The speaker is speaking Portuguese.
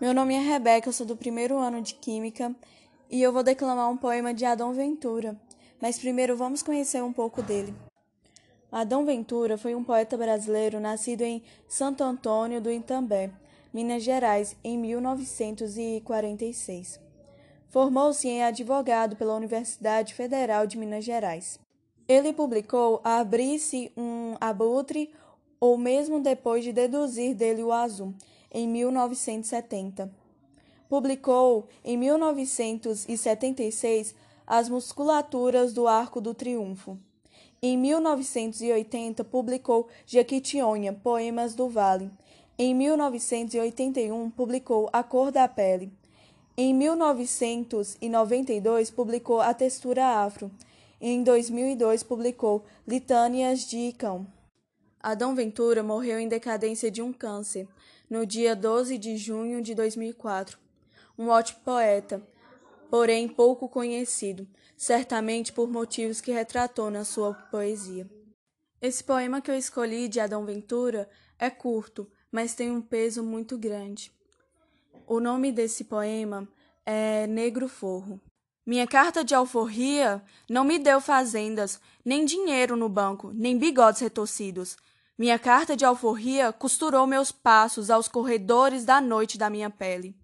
Meu nome é Rebeca, eu sou do primeiro ano de Química e eu vou declamar um poema de Adão Ventura. Mas primeiro vamos conhecer um pouco dele. Adão Ventura foi um poeta brasileiro nascido em Santo Antônio do Itambé, Minas Gerais, em 1946. Formou-se em advogado pela Universidade Federal de Minas Gerais. Ele publicou Abrir-se um abutre ou mesmo depois de deduzir dele o azul, em 1970. Publicou, em 1976, As Musculaturas do Arco do Triunfo. Em 1980, publicou Jequitinhonha, Poemas do Vale. Em 1981, publicou A Cor da Pele. Em 1992, publicou A Textura Afro. Em 2002, publicou Litânias de Cão. Adão Ventura morreu em decadência de um câncer no dia 12 de junho de 2004. Um ótimo poeta, porém pouco conhecido, certamente por motivos que retratou na sua poesia. Esse poema que eu escolhi de Adão Ventura é curto, mas tem um peso muito grande. O nome desse poema é Negro Forro. Minha carta de alforria não me deu fazendas, nem dinheiro no banco, nem bigodes retorcidos. Minha carta de alforria costurou meus passos aos corredores da noite da minha pele.